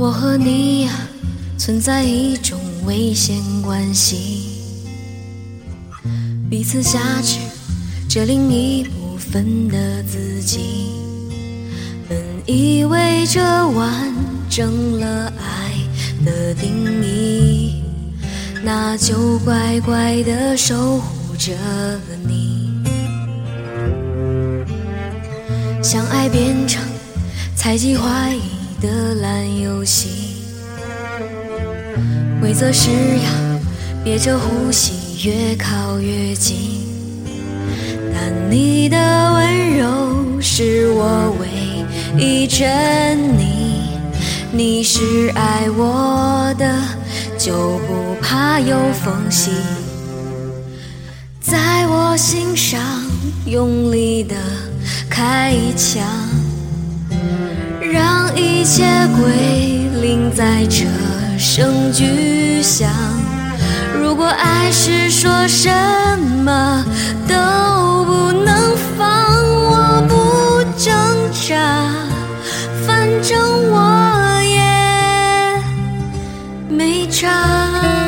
我和你呀，存在一种危险关系，彼此挟持着另一部分的自己。本以为这完整了爱的定义，那就乖乖的守护着你。相爱变成猜忌怀疑的烂游戏，规则是要憋着呼吸越靠越近，但你的温柔是我唯一真理，你是爱我的，就不怕有缝隙，在我心上用力的开一枪，让一切归零，在这声巨响。如果爱是说什么都不能放，我不挣扎，反正我也没差。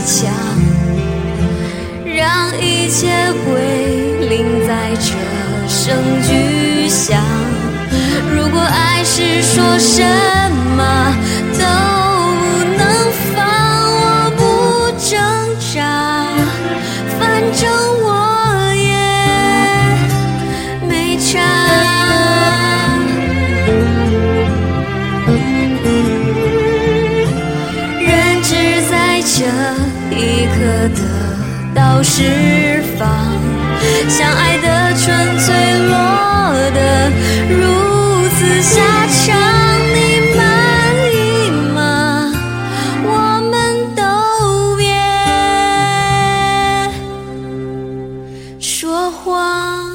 开一枪，让一切归零，在这声巨响。如果爱是说什么都不能放，我不挣扎，反正我也没差。人只在这一刻得到释放，相爱的纯粹落得如此下场，你满意吗？我们都别说谎。